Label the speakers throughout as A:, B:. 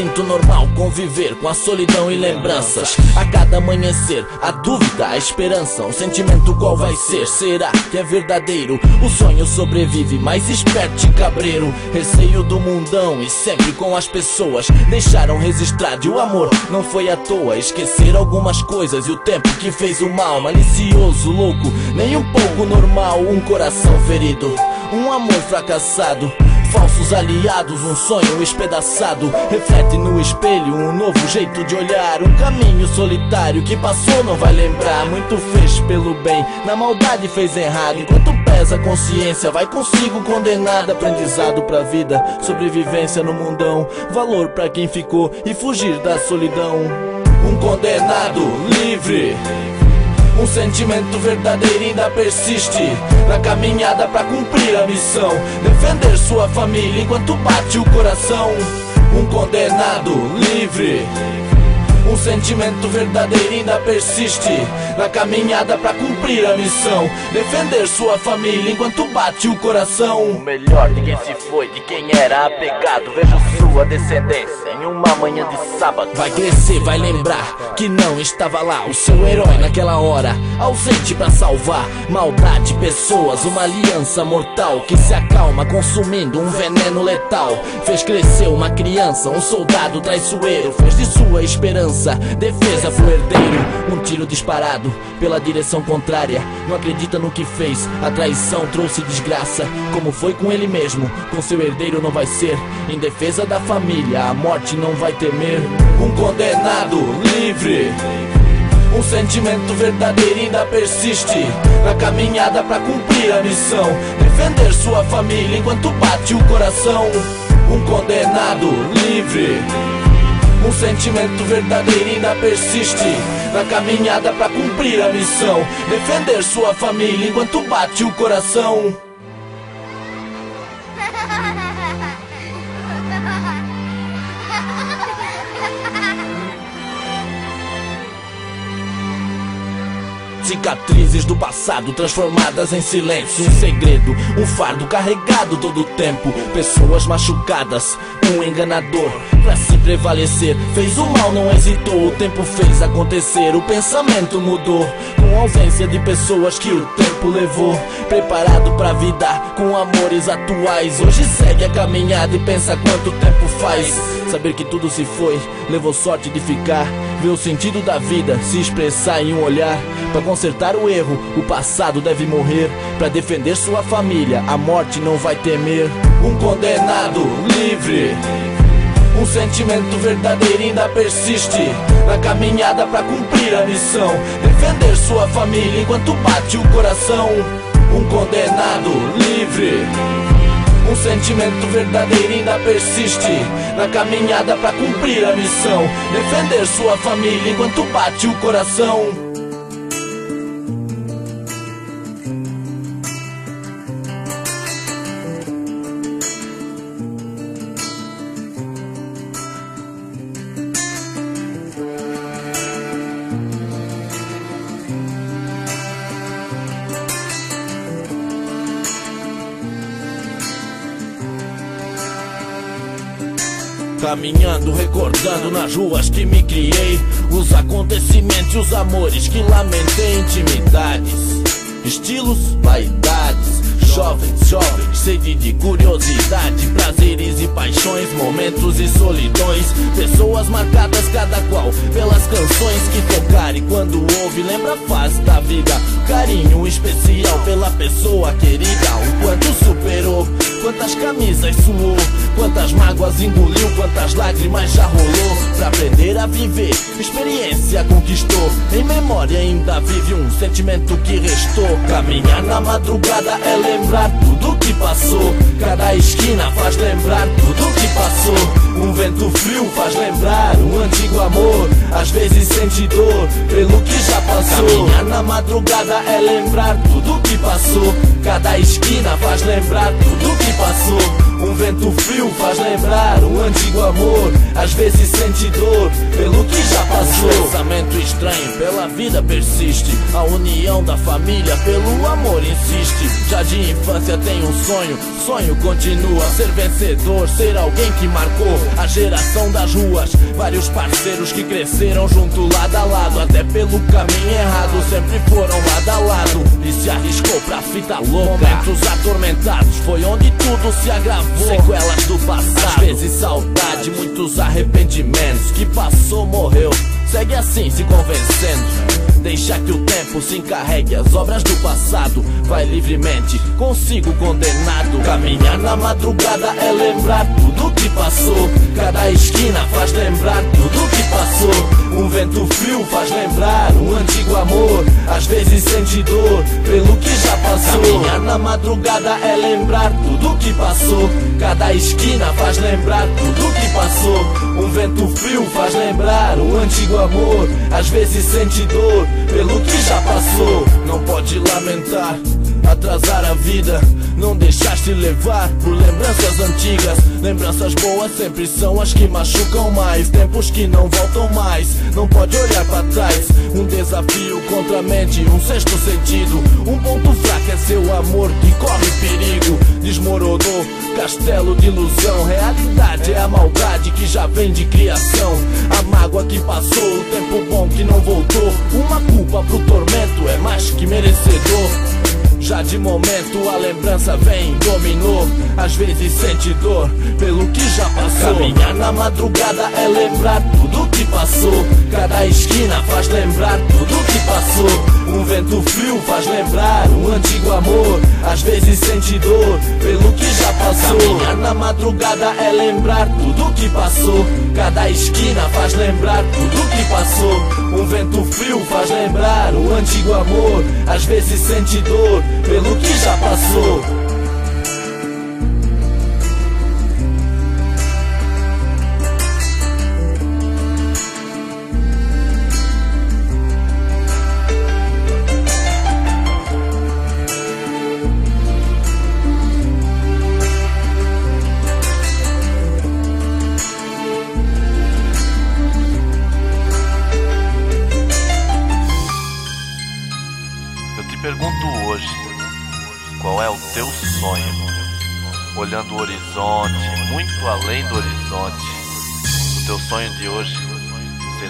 A: sinto normal conviver com a solidão e lembranças. A cada amanhecer, a dúvida, a esperança, um sentimento qual vai ser? Será que é verdadeiro? O sonho sobrevive, mais esperto e cabreiro. Receio do mundão e sempre com as pessoas deixaram registrado. E o amor não foi à toa, esquecer algumas coisas e o tempo que fez o mal. Malicioso, louco, nem um pouco normal. Um coração ferido, um amor fracassado. Falsos aliados, um sonho espedaçado. Reflete no espelho um novo jeito de olhar. Um caminho solitário que passou, não vai lembrar. Muito fez pelo bem, na maldade fez errado. Enquanto pesa a consciência, vai consigo condenado. Aprendizado pra vida, sobrevivência no mundão. Valor pra quem ficou e fugir da solidão. Um condenado livre. Um sentimento verdadeiro ainda persiste Na caminhada pra cumprir a missão. Defender sua família enquanto bate o coração. Um condenado livre um sentimento verdadeiro ainda persiste Na caminhada pra cumprir a missão. Defender sua família enquanto bate o coração.
B: O melhor de quem se foi, de quem era apegado. Vejo sua descendência em uma manhã de sábado.
A: Vai crescer, vai lembrar que não estava lá O seu herói naquela hora, ausente pra salvar Maldade, pessoas, uma aliança mortal Que se acalma consumindo um veneno letal. Fez crescer uma criança, um soldado traiçoeiro. Fez de sua esperança defesa pro herdeiro. Um tiro disparado pela direção contrária. Não acredita no que fez, a traição trouxe desgraça. Como foi com ele mesmo, com seu herdeiro não vai ser. Em defesa da família, a morte não vai temer. Um condenado livre. Um sentimento verdadeiro ainda persiste Na caminhada pra cumprir a missão Defender sua família enquanto bate o coração Um condenado livre um sentimento verdadeiro ainda persiste Na caminhada pra cumprir a missão. Defender sua família enquanto bate o coração Cicatrizes do passado transformadas em silêncio. Um segredo, um fardo carregado todo o tempo. Pessoas machucadas, um enganador. Pra se prevalecer, fez o mal, não hesitou. O tempo fez acontecer, o pensamento mudou. Com ausência de pessoas que o tempo levou. Preparado pra vida, com amores atuais. Hoje segue a caminhada e pensa quanto tempo faz. Saber que tudo se foi, levou sorte de ficar Ver o sentido da vida se expressar em um olhar Pra consertar o erro, o passado deve morrer. Pra defender sua família, a morte não vai temer. Um condenado livre. Um sentimento verdadeiro ainda persiste Na caminhada pra cumprir a missão Defender sua família enquanto bate o coração Um condenado livre um sentimento verdadeiro ainda persiste Na caminhada pra cumprir a missão. Defender sua família enquanto bate o coração Caminhando, recordando nas ruas que me criei. Os acontecimentos os amores que lamentei. Intimidades, estilos, vaidades. Jovens, jovens, sede de curiosidade. Prazeres e paixões, momentos e solidões. Pessoas marcadas cada qual pelas canções que tocar. E quando ouve lembra a fase da vida Carinho especial pela pessoa querida. O quanto superou, quantas camisas suou Quantas mágoas engoliu, quantas lágrimas já rolou. Pra aprender a viver, experiência conquistou. Em memória ainda vive um sentimento que restou. Caminhar na madrugada é lembrar tudo que passou. Cada esquina faz lembrar tudo que passou. Um vento frio faz lembrar um antigo amor. Às vezes sente dor pelo que já passou. Caminhar na madrugada é lembrar tudo que passou. Cada esquina faz lembrar tudo que passou Um vento frio faz lembrar um antigo amor. Às vezes sente dor Um pensamento estranho pela vida persiste. A união da família pelo amor insiste. Já de infância tem um sonho, sonho continua. Ser vencedor, ser alguém que marcou a geração das ruas. Vários parceiros que cresceram junto lado a lado. Até pelo caminho errado, sempre foram lado a lado. E se arriscou pra fita louca. Momentos atormentados, foi onde tudo se agravou. Sequelas do passado, às vezes saudade, muitos arrependimentos. Que passou, morreu. Segue assim, se convencendo. Deixa que o tempo se encarregue as obras do passado. Vai livremente, consigo condenado. Caminhar na madrugada é lembrar tudo que passou. Cada esquina faz lembrar tudo que passou. Um vento frio faz lembrar um antigo amor. Às vezes sente dor pelo que já passou. Caminhar na madrugada é lembrar tudo que passou. Cada esquina faz lembrar tudo que passou. Um vento frio faz lembrar um antigo amor. Às vezes sente dor pelo que já passou. Não pode lamentar, atrasar a vida. Não deixaste levar por lembranças antigas. Lembranças boas sempre são as que machucam mais. Tempos que não voltam mais. Não pode olhar para trás. Um desafio contra a mente, um sexto sentido. Um ponto fraco é seu amor que corre perigo. Desmoronou, castelo de ilusão. Realidade é a maldade que já vem de criação. A mágoa que passou, o tempo bom que não voltou. Uma culpa pro tormento é mais que merecedor. Já de momento a lembrança vem, dominou. Às vezes sente dor pelo que já passou. Caminhar na madrugada é lembrar tudo que passou. Cada esquina faz lembrar tudo que passou. Um vento frio faz lembrar um antigo amor. Às vezes sente dor pelo que já passou. Caminhar na madrugada é lembrar tudo que passou. Cada esquina faz lembrar tudo que passou. Um vento frio faz lembrar um antigo amor. Às vezes sente dor pelo que já passou.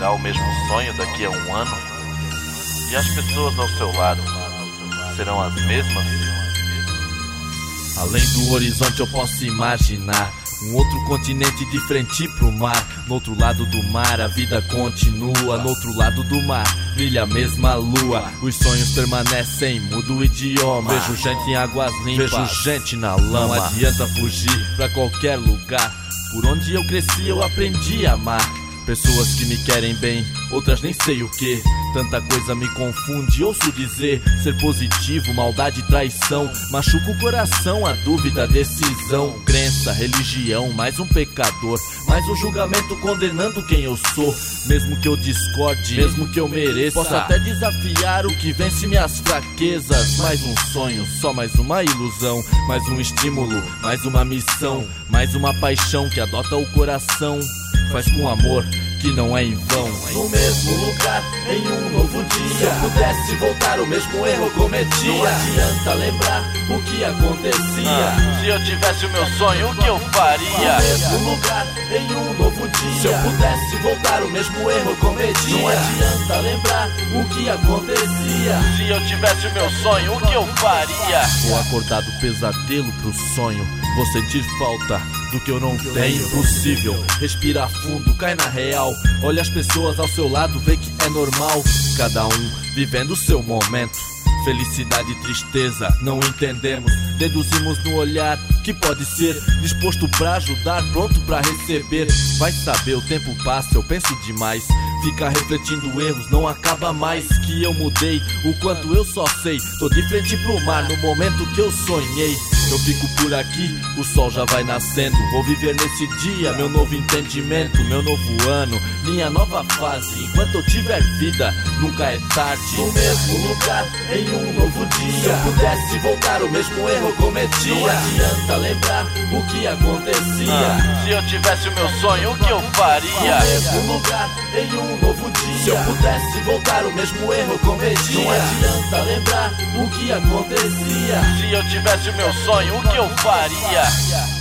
C: Será o mesmo sonho daqui a um ano? E as pessoas ao seu lado serão as mesmas?
A: Além do horizonte eu posso imaginar um outro continente de frente pro mar. No outro lado do mar a vida continua. No outro lado do mar brilha a mesma lua. Os sonhos permanecem, muda o idioma. Vejo gente em águas limpas, vejo gente na lama. Não adianta fugir pra qualquer lugar. Por onde eu cresci eu aprendi a amar. Pessoas que me querem bem, outras nem sei o que. Tanta coisa me confunde, ouço dizer ser positivo, maldade, traição. Machuca o coração, a dúvida, a decisão. Crença, religião, mais um pecador. Mais um julgamento condenando quem eu sou. Mesmo que eu discorde, mesmo que eu mereça. Posso até desafiar o que vence minhas fraquezas. Mais um sonho, só mais uma ilusão. Mais um estímulo, mais uma missão. Mais uma paixão que adota o coração faz com amor que não é em vão. No mesmo lugar, em um novo dia. Se eu pudesse voltar, o mesmo erro cometia. Não adianta lembrar o que acontecia.
C: Ah, se eu tivesse o meu sonho, o que eu faria?
A: No mesmo lugar, em um novo dia. Se eu pudesse voltar, o mesmo erro cometia. Não adianta lembrar o que acontecia.
C: Se eu tivesse o meu sonho, o que eu faria?
A: Vou acordar do pesadelo pro sonho. Vou sentir falta do que eu não tenho. É impossível respirar fundo, cai na real. Olha as pessoas ao seu lado, vê que é normal. Cada um vivendo o seu momento. Felicidade e tristeza, não entendemos. Deduzimos no olhar que pode ser disposto pra ajudar, pronto pra receber. Vai saber, o tempo passa, eu penso demais. Fica refletindo erros, não acaba mais. Que eu mudei, o quanto eu só sei. Tô de frente pro mar no momento que eu sonhei. Eu fico por aqui, o sol já vai nascendo. Vou viver nesse dia, meu novo entendimento, meu novo ano, minha nova fase. Enquanto eu tiver vida, nunca é tarde. No mesmo lugar, em um novo dia. Se eu pudesse voltar, o mesmo erro cometi. Não adianta lembrar o que acontecia.
C: Ah, se eu tivesse o meu sonho, o que eu faria?
A: No mesmo lugar, em um novo dia. Se eu pudesse voltar, o mesmo erro cometi. Não adianta lembrar o que acontecia.
C: Se eu tivesse o meu sonho, o que eu faria?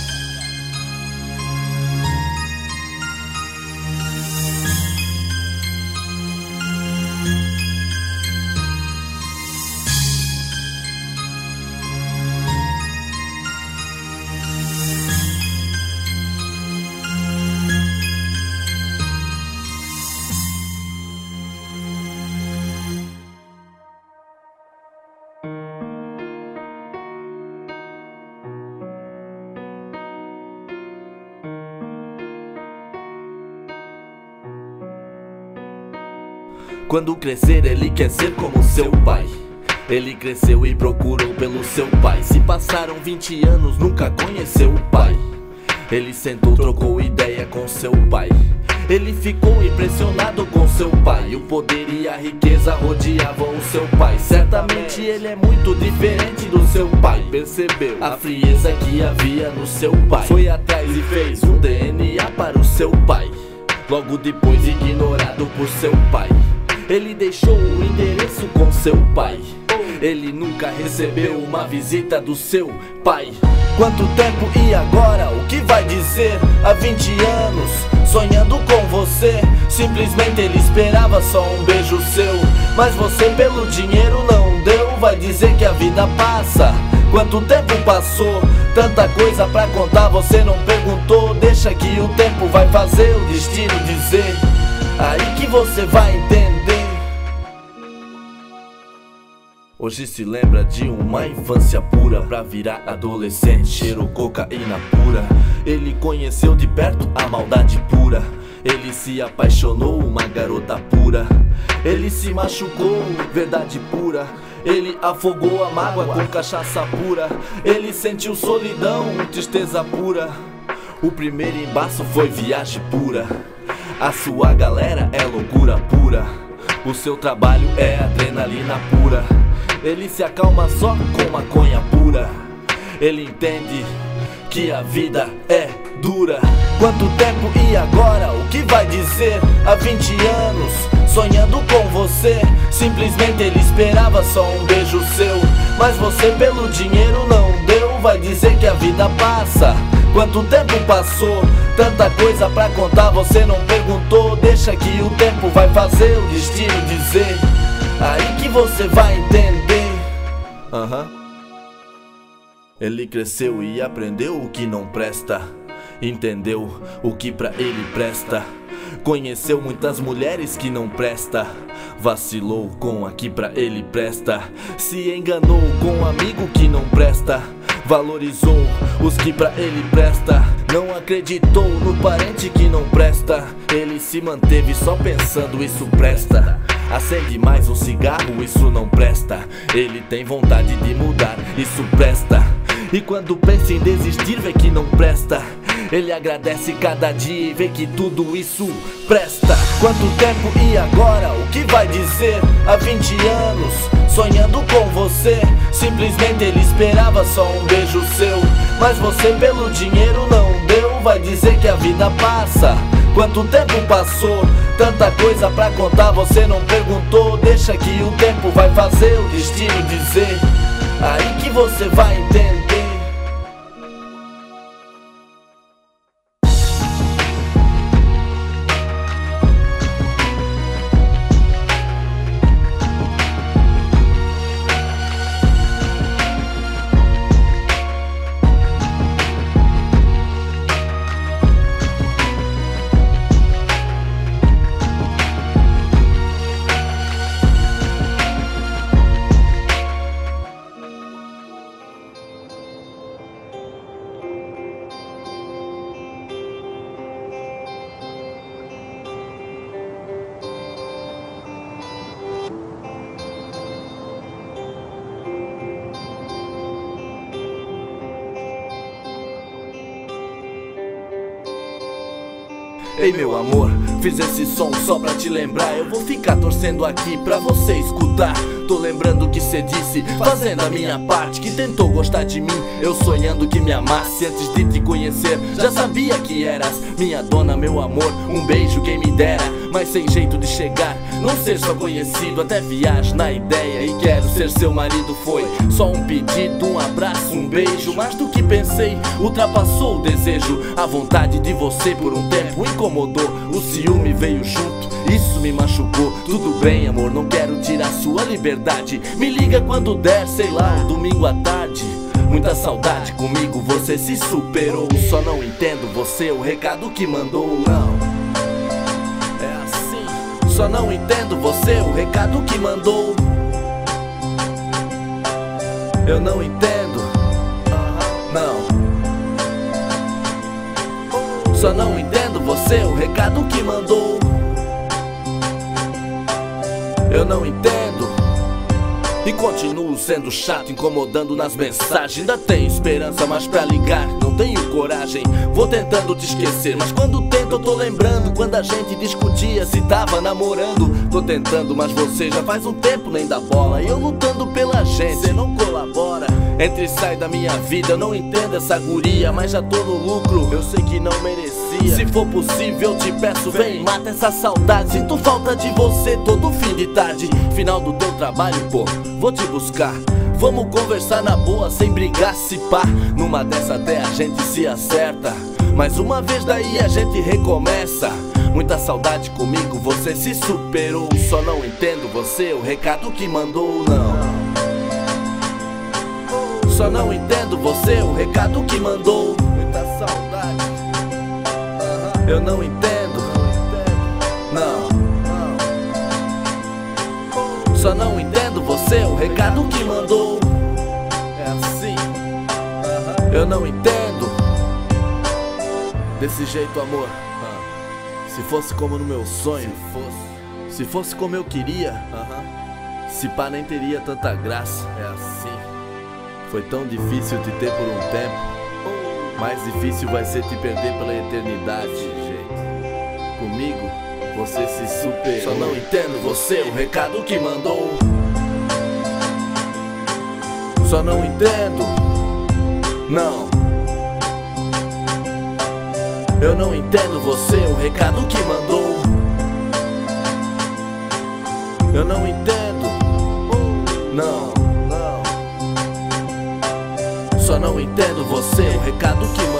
A: Quando crescer, ele quer ser como seu pai. Ele cresceu e procurou pelo seu pai. Se passaram 20 anos, nunca conheceu o pai. Ele sentou, trocou ideia com seu pai. Ele ficou impressionado com seu pai. O poder e a riqueza rodeavam o seu pai. Certamente ele é muito diferente do seu pai. Percebeu a frieza que havia no seu pai. Foi atrás e fez um DNA para o seu pai. Logo depois, ignorado por seu pai. Ele deixou o endereço com seu pai. Ele nunca recebeu uma visita do seu pai. Quanto tempo e agora? O que vai dizer? Há 20 anos, sonhando com você. Simplesmente ele esperava só um beijo seu. Mas você, pelo dinheiro, não deu. Vai dizer que a vida passa. Quanto tempo passou? Tanta coisa pra contar, você não perguntou. Deixa que o tempo vai fazer o destino dizer. Aí que você vai entender. Hoje se lembra de uma infância pura Pra virar adolescente, cheiro cocaína pura. Ele conheceu de perto a maldade pura. Ele se apaixonou, uma garota pura. Ele se machucou, verdade pura. Ele afogou a mágoa com cachaça pura. Ele sentiu solidão, tristeza pura. O primeiro embaço foi viagem pura. A sua galera é loucura pura. O seu trabalho é adrenalina pura ele se acalma só com maconha pura. Ele entende que a vida é dura. Quanto tempo e agora? O que vai dizer? Há 20 anos, sonhando com você. Simplesmente ele esperava só um beijo seu. Mas você, pelo dinheiro, não deu. Vai dizer que a vida passa. Quanto tempo passou? Tanta coisa pra contar, você não perguntou. Deixa que o tempo vai fazer o destino dizer. Aí que você vai entender. Aham. Ele cresceu e aprendeu o que não presta. Entendeu o que pra ele presta. Conheceu muitas mulheres que não presta. Vacilou com a que pra ele presta. Se enganou com um amigo que não presta. Valorizou os que pra ele presta. Não acreditou no parente que não presta. Ele se manteve só pensando isso presta. Acende mais um cigarro, isso não presta. Ele tem vontade de mudar, isso presta. E quando pensa em desistir, vê que não presta. Ele agradece cada dia e vê que tudo isso presta. Quanto tempo e agora? O que vai dizer? Há 20 anos, sonhando com você. Simplesmente ele esperava só um beijo seu. Mas você, pelo dinheiro, não deu. Vai dizer que a vida passa. Quanto tempo passou? Tanta coisa pra contar, você não perguntou. Deixa que o tempo vai fazer o destino dizer. Aí que você vai entender. Ei meu amor, fiz esse som só pra te lembrar. Eu vou ficar torcendo aqui pra você escutar. Tô lembrando que cê disse, fazendo a minha parte. Que tentou gostar de mim, eu sonhando que me amasse. Antes de te conhecer, já sabia que eras minha dona, meu amor. Um beijo, quem me dera, mas sem jeito de chegar. Não ser só conhecido, até viajo na ideia. E quero ser seu marido. Foi só um pedido, um abraço, um beijo. Mais do que pensei, ultrapassou o desejo. A vontade de você por um tempo incomodou. O ciúme veio junto, isso me machucou. Tudo bem, amor, não quero tirar sua liberdade. Me liga quando der, sei lá, um domingo à tarde. Muita saudade comigo, você se superou. Só não entendo você, o recado que mandou, não. É assim. Só não entendo você, o recado que mandou. Eu não entendo. Não. Só não entendo você, o recado que mandou. Eu não entendo. E continuo sendo chato, incomodando nas mensagens. Ainda tenho esperança, mas pra ligar não tenho coragem. Vou tentando te esquecer, mas quando tento eu tô lembrando. Quando a gente discutia se tava namorando. Tô tentando, mas você já faz um tempo nem dá bola. E eu lutando pela gente, você não colabora. Entre e sai da minha vida, eu não entendo essa guria, mas já tô no lucro. Eu sei que não merecia. Se for possível, eu te peço, vem, mata essa saudade. Sinto falta de você todo fim de tarde. Final do teu trabalho, pô, vou te buscar. Vamos conversar na boa, sem brigar, se pá. Numa dessa até a gente se acerta. Mais uma vez daí a gente recomeça. Muita saudade comigo, você se superou. Só não entendo você, o recado que mandou, não. Só não entendo você, o recado que mandou. Eu não entendo. Não. Só não entendo você, o recado que mandou. É assim. Eu não entendo. Desse jeito, amor. Se fosse como no meu sonho. Se fosse. Se fosse como eu queria. Se pá, nem teria tanta graça. É assim. Foi tão difícil te ter por um tempo. Mais difícil vai ser te perder pela eternidade. Você se superou. Só não entendo você, o recado que mandou. Só não entendo. Não. Eu não entendo você, o recado que mandou. Eu não entendo. Não. Só não entendo você, o recado que mandou.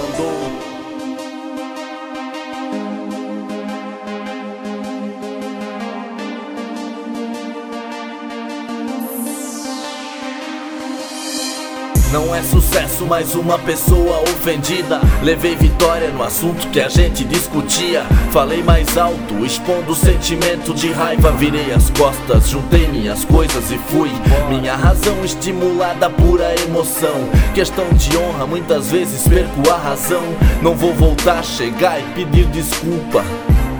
A: Não é sucesso, mais uma pessoa ofendida. Levei vitória no assunto que a gente discutia. Falei mais alto, expondo o sentimento de raiva. Virei as costas, juntei minhas coisas e fui. Minha razão estimulada, pura emoção. Questão de honra, muitas vezes perco a razão. Não vou voltar, chegar e pedir desculpa.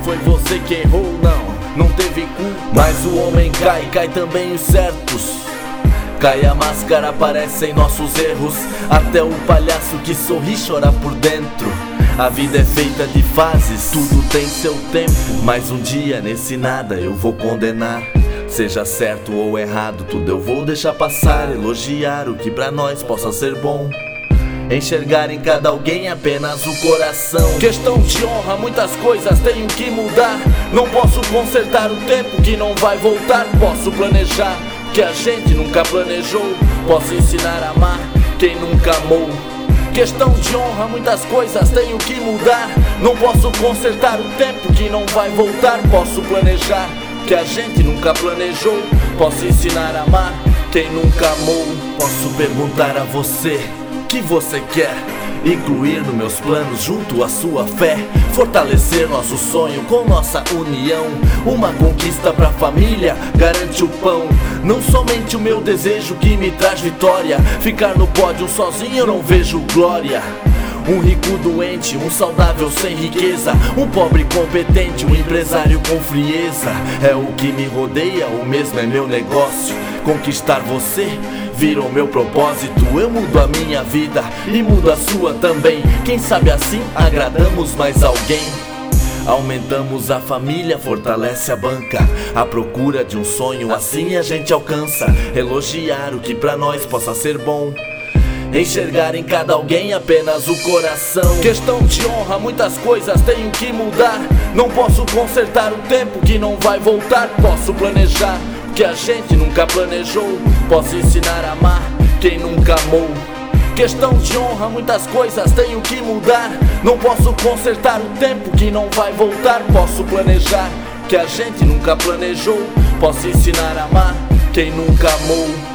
A: Foi você que errou, não, não teve culpa. Mas o homem cai, cai também os certos. Cai a máscara, aparecem nossos erros. Até o palhaço que sorri chora por dentro. A vida é feita de fases, tudo tem seu tempo. Mas um dia nesse nada eu vou condenar. Seja certo ou errado, tudo eu vou deixar passar. Elogiar o que pra nós possa ser bom. Enxergar em cada alguém apenas o coração. Questão de honra, muitas coisas tenho que mudar. Não posso consertar o tempo que não vai voltar. Posso planejar que a gente nunca planejou. Posso ensinar a amar quem nunca amou. Questão de honra, muitas coisas tenho que mudar. Não posso consertar o tempo que não vai voltar. Posso planejar que a gente nunca planejou. Posso ensinar a amar quem nunca amou. Posso perguntar a você o que você quer. Incluir nos meus planos junto à sua fé Fortalecer nosso sonho com nossa união. Uma conquista pra família, garante o pão. Não somente o meu desejo que me traz vitória Ficar no pódio sozinho eu não vejo glória. Um rico doente, um saudável sem riqueza Um pobre competente, um empresário com frieza. É o que me rodeia, o mesmo é meu negócio. Conquistar você virou meu propósito Eu mudo a minha vida e mudo a sua também Quem sabe assim agradamos mais alguém Aumentamos a família, fortalece a banca. A procura de um sonho, assim a gente alcança. Elogiar o que pra nós possa ser bom. Enxergar em cada alguém apenas o coração. Questão de honra, muitas coisas tenho que mudar. Não posso consertar o tempo que não vai voltar. Posso planejar que a gente nunca planejou. Posso ensinar a amar quem nunca amou. Questão de honra, muitas coisas tenho que mudar. Não posso consertar o tempo que não vai voltar. Posso planejar que a gente nunca planejou. Posso ensinar a amar quem nunca amou.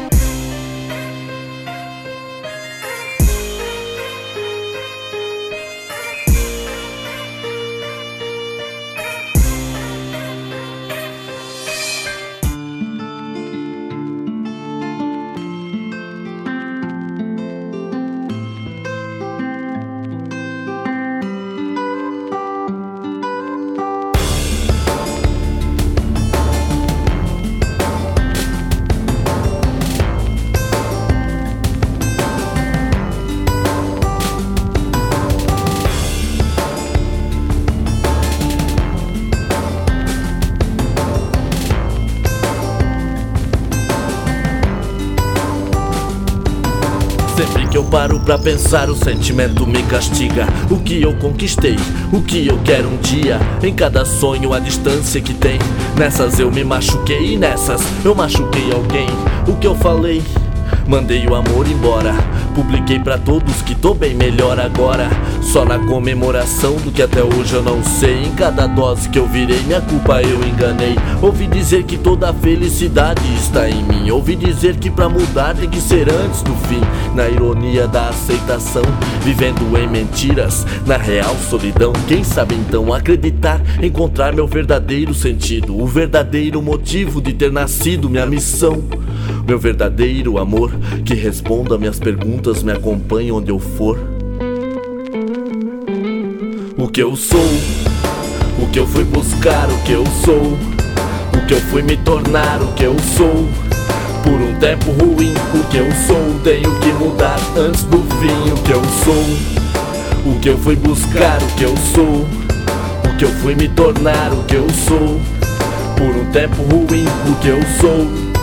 A: Paro pra pensar, o sentimento me castiga. O que eu conquistei, o que eu quero um dia. Em cada sonho, a distância que tem. Nessas eu me machuquei nessas eu machuquei alguém. O que eu falei? Mandei o amor embora. Publiquei pra todos que tô bem melhor agora. Só na comemoração do que até hoje eu não sei. Em cada dose que eu virei, minha culpa eu enganei. Ouvi dizer que toda a felicidade está em mim. Ouvi dizer que pra mudar tem que ser antes do fim. Na ironia da aceitação, vivendo em mentiras. Na real solidão, quem sabe então acreditar, encontrar meu verdadeiro sentido. O verdadeiro motivo de ter nascido, minha missão. Meu verdadeiro amor que responda minhas perguntas, me acompanhe onde eu for. O que eu sou, o que eu fui buscar, o que eu sou, o que eu fui me tornar, o que eu sou. Por um tempo ruim, o que eu sou, tenho que mudar antes do fim. O que eu sou, o que eu fui buscar, o que eu sou, o que eu fui me tornar, o que eu sou. Por um tempo ruim, o que eu sou.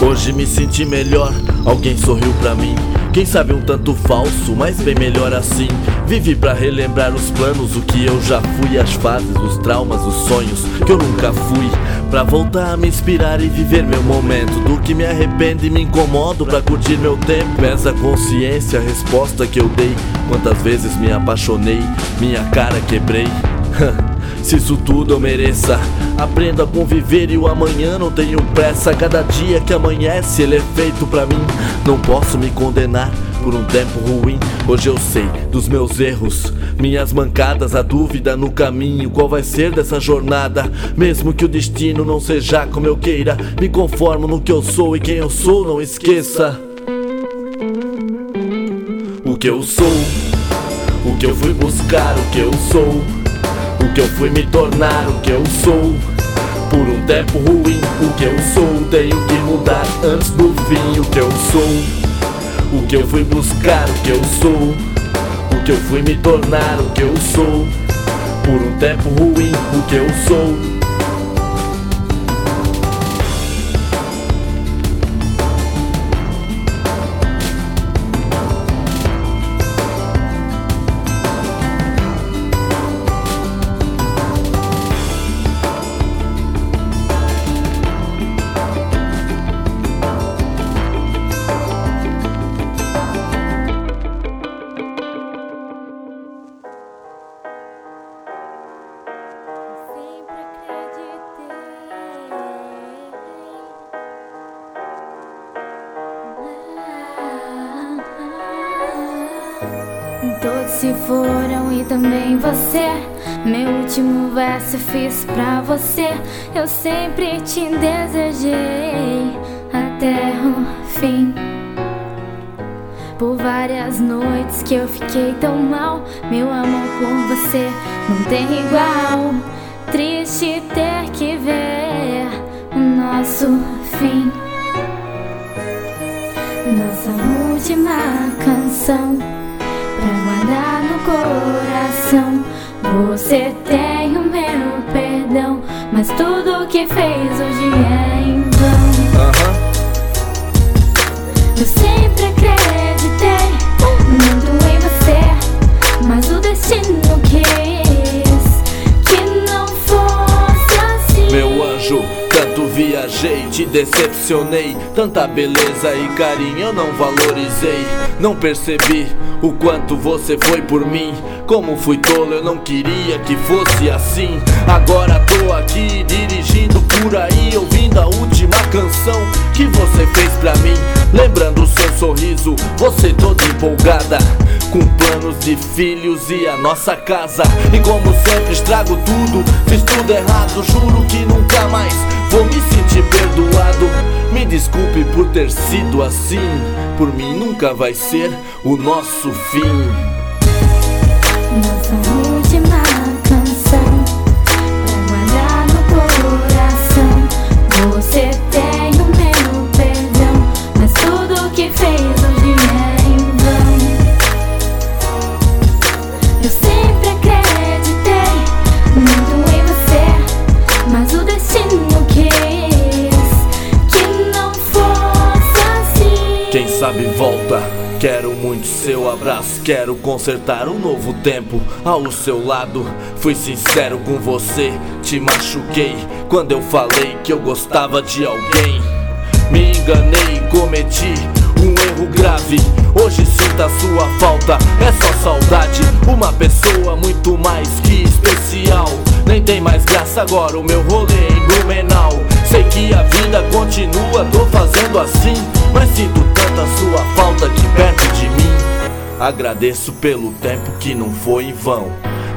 A: Hoje me senti melhor, alguém sorriu pra mim. Quem sabe um tanto falso, mas bem melhor assim. Vivi pra relembrar os planos, o que eu já fui, as fases, os traumas, os sonhos que eu nunca fui. Pra voltar a me inspirar e viver meu momento. Do que me arrependo e me incomodo pra curtir meu tempo. Pesa a consciência, a resposta que eu dei. Quantas vezes me apaixonei, minha cara quebrei. Se isso tudo eu mereça, aprendo a conviver e o amanhã não tenho pressa. Cada dia que amanhece ele é feito pra mim. Não posso me condenar por um tempo ruim. Hoje eu sei dos meus erros, minhas mancadas, a dúvida no caminho. Qual vai ser dessa jornada? Mesmo que o destino não seja como eu queira, me conformo no que eu sou e quem eu sou, não esqueça. O que eu sou, o que eu fui buscar, o que eu sou. O que eu fui me tornar, o que eu sou. Por um tempo ruim, o que eu sou. Tenho que mudar antes do fim, o que eu sou. O que eu fui buscar, o que eu sou. O que eu fui me tornar, o que eu sou. Por um tempo ruim, o que eu sou.
D: Meu último verso fiz pra você. Eu sempre te desejei até o fim. Por várias noites que eu fiquei tão mal. Meu amor por você não tem igual. Triste ter que ver o nosso fim. Nossa última canção pra guardar no coração. Você tem o meu perdão, mas tudo que fez hoje é em vão.
A: Aham.
D: Eu sempre acreditei muito em você, mas o destino quis que não fosse assim.
A: Meu anjo, tanto viajei, te decepcionei. Tanta beleza e carinho eu não valorizei. Não percebi o quanto você foi por mim. Como fui tolo, eu não queria que fosse assim. Agora tô aqui dirigindo por aí, ouvindo a última canção que você fez pra mim. Lembrando o seu sorriso, você toda empolgada. Com planos de filhos e a nossa casa. E como sempre estrago tudo, fiz tudo errado. Juro que nunca mais vou me sentir perdoado. Me desculpe por ter sido assim. Por mim nunca vai ser o nosso fim. Quero consertar um novo tempo ao seu lado. Fui sincero com você, te machuquei quando eu falei que eu gostava de alguém. Me enganei, cometi um erro grave. Hoje sinto a sua falta, é só saudade. Uma pessoa muito mais que especial. Nem tem mais graça agora o meu rolê em Blumenau. Sei que a vida continua, tô fazendo assim. Mas sinto tanta sua falta que perto de. Agradeço pelo tempo que não foi em vão.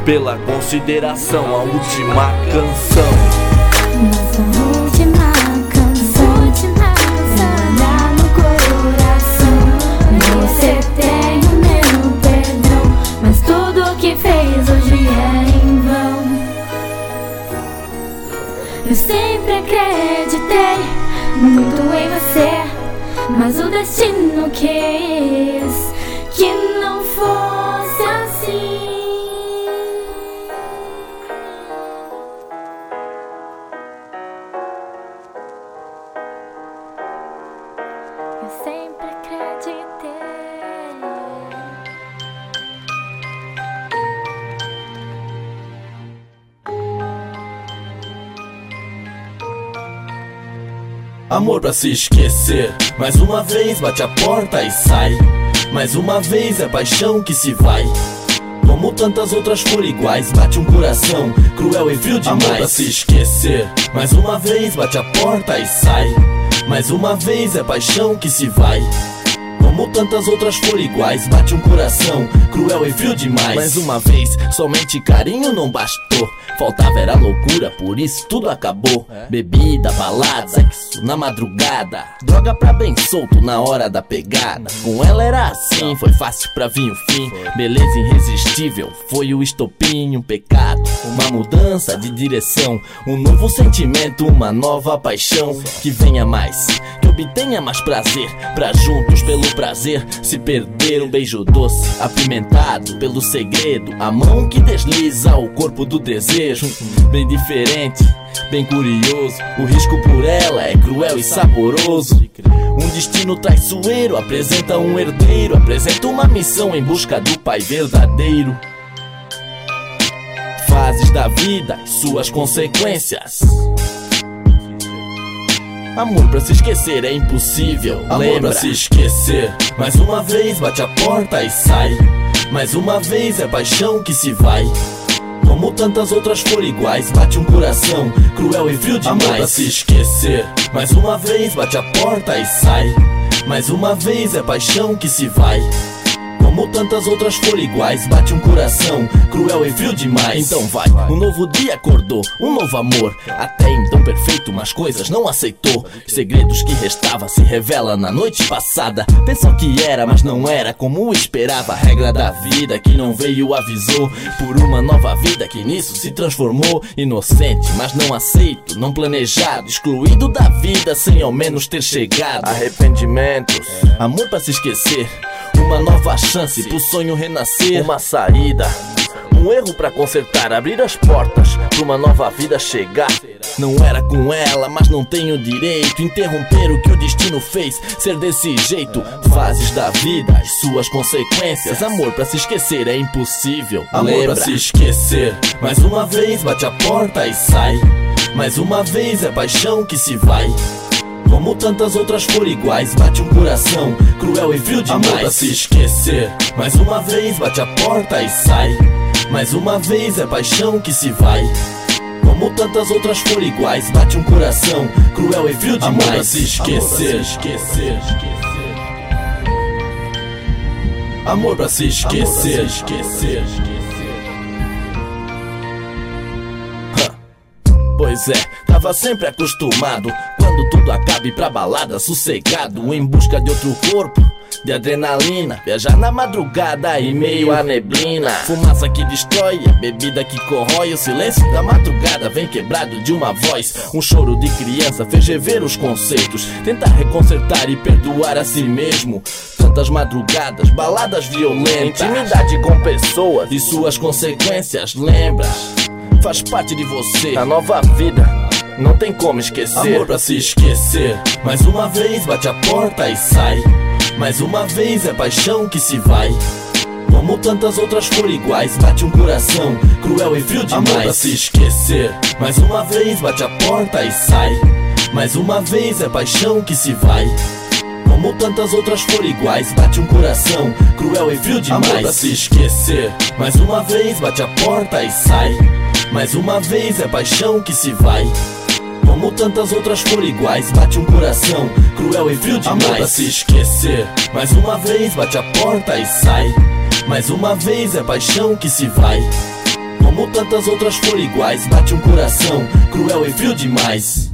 A: Pela consideração, a última canção.
D: Nossa última canção, última canção, no coração. Você tem o meu perdão, mas tudo que fez hoje é em vão. Eu sempre acreditei muito em você, mas o destino quis que não fosse assim. Eu sempre acreditei.
A: Amor pra se esquecer. Mais uma vez bate a porta e sai. Mais uma vez é paixão que se vai. Como tantas outras foram iguais, bate um coração cruel e frio demais. Amor pra se esquecer. Mais uma vez bate a porta e sai. Mais uma vez é paixão que se vai. Como tantas outras foram iguais, bate um coração cruel e frio demais. Mais uma vez, somente carinho não bastou. Faltava era loucura, por isso tudo acabou. Bebida, balada, sexo na madrugada. Droga pra bem solto na hora da pegada. Com ela era assim, foi fácil pra vir o fim. Beleza irresistível, foi o estopim, um pecado. Uma mudança de direção, um novo sentimento, uma nova paixão. Que venha mais, que obtenha mais prazer. Pra juntos, pelo prazer, se perder um beijo doce, apimentado pelo segredo. A mão que desliza o corpo do desejo. Bem diferente, bem curioso. O risco por ela é cruel e saboroso. Um destino traiçoeiro apresenta um herdeiro, apresenta uma missão em busca do pai verdadeiro. Fases da vida e suas consequências. Amor pra se esquecer é impossível. Amor
E: Lembra?
A: pra se esquecer. Mais uma vez bate a porta e sai. Mais uma vez é paixão que se vai. Como tantas outras foram iguais, bate um coração cruel e frio demais. Amor pra se esquecer. Mais uma vez bate a porta e sai. Mais uma vez é paixão que se vai. Como tantas outras foram iguais, bate um coração cruel e frio demais. Então vai, um novo dia acordou, um novo amor. Até então perfeito, mas coisas não aceitou. Segredos que restava se revela na noite passada. Pensou que era, mas não era como esperava. A regra da vida que não veio avisou. Por uma nova vida que nisso se transformou. Inocente, mas não aceito, não planejado. Excluído da vida sem ao menos ter chegado. Arrependimentos, amor pra se esquecer. Uma nova chance pro sonho renascer. Uma saída. um erro para consertar, abrir as portas pra uma nova vida chegar. Não era com ela, mas não tenho direito interromper o que o destino fez ser desse jeito. Fases da vida, as suas consequências. Amor para se esquecer é impossível. Amor Lembra? pra se esquecer. Mais uma vez bate a porta e sai. Mais uma vez é paixão que se vai. Como tantas outras foram iguais, bate um coração cruel e frio demais. Amor pra se esquecer. Mais uma vez bate a porta e sai. Mais uma vez é paixão que se vai. Como tantas outras foram iguais, bate um coração cruel e frio demais. Amor pra se esquecer. esquecer. Amor pra se esquecer. esquecer. Pois é, tava sempre acostumado quando tudo acabe pra balada, sossegado, em busca de outro corpo de adrenalina. Viajar na madrugada e meio a neblina. Fumaça que destrói, a bebida que corrói. O silêncio da madrugada vem quebrado de uma voz. Um choro de criança fez rever os conceitos. Tentar reconsertar e perdoar a si mesmo. Tantas madrugadas, baladas violentas. Intimidade com pessoas e suas consequências. Lembras? Faz parte de você. A nova vida não tem como esquecer. Amor pra se esquecer. Mais uma vez bate a porta e sai. Mais uma vez é paixão que se vai. Como tantas outras foram iguais, bate um coração cruel e frio demais. Amor pra se esquecer. Mais uma vez bate a porta e sai. Mais uma vez é paixão que se vai. Como tantas outras foram iguais, bate um coração cruel e frio demais. Amor pra se esquecer. Mais uma vez bate a porta e sai. Mais uma vez é paixão que se vai. Como tantas outras foram iguais, bate um coração cruel e frio demais. Pra se esquecer. Mais uma vez bate a porta e sai. Mais uma vez é paixão que se vai. Como tantas outras foram iguais, bate um coração cruel e frio demais.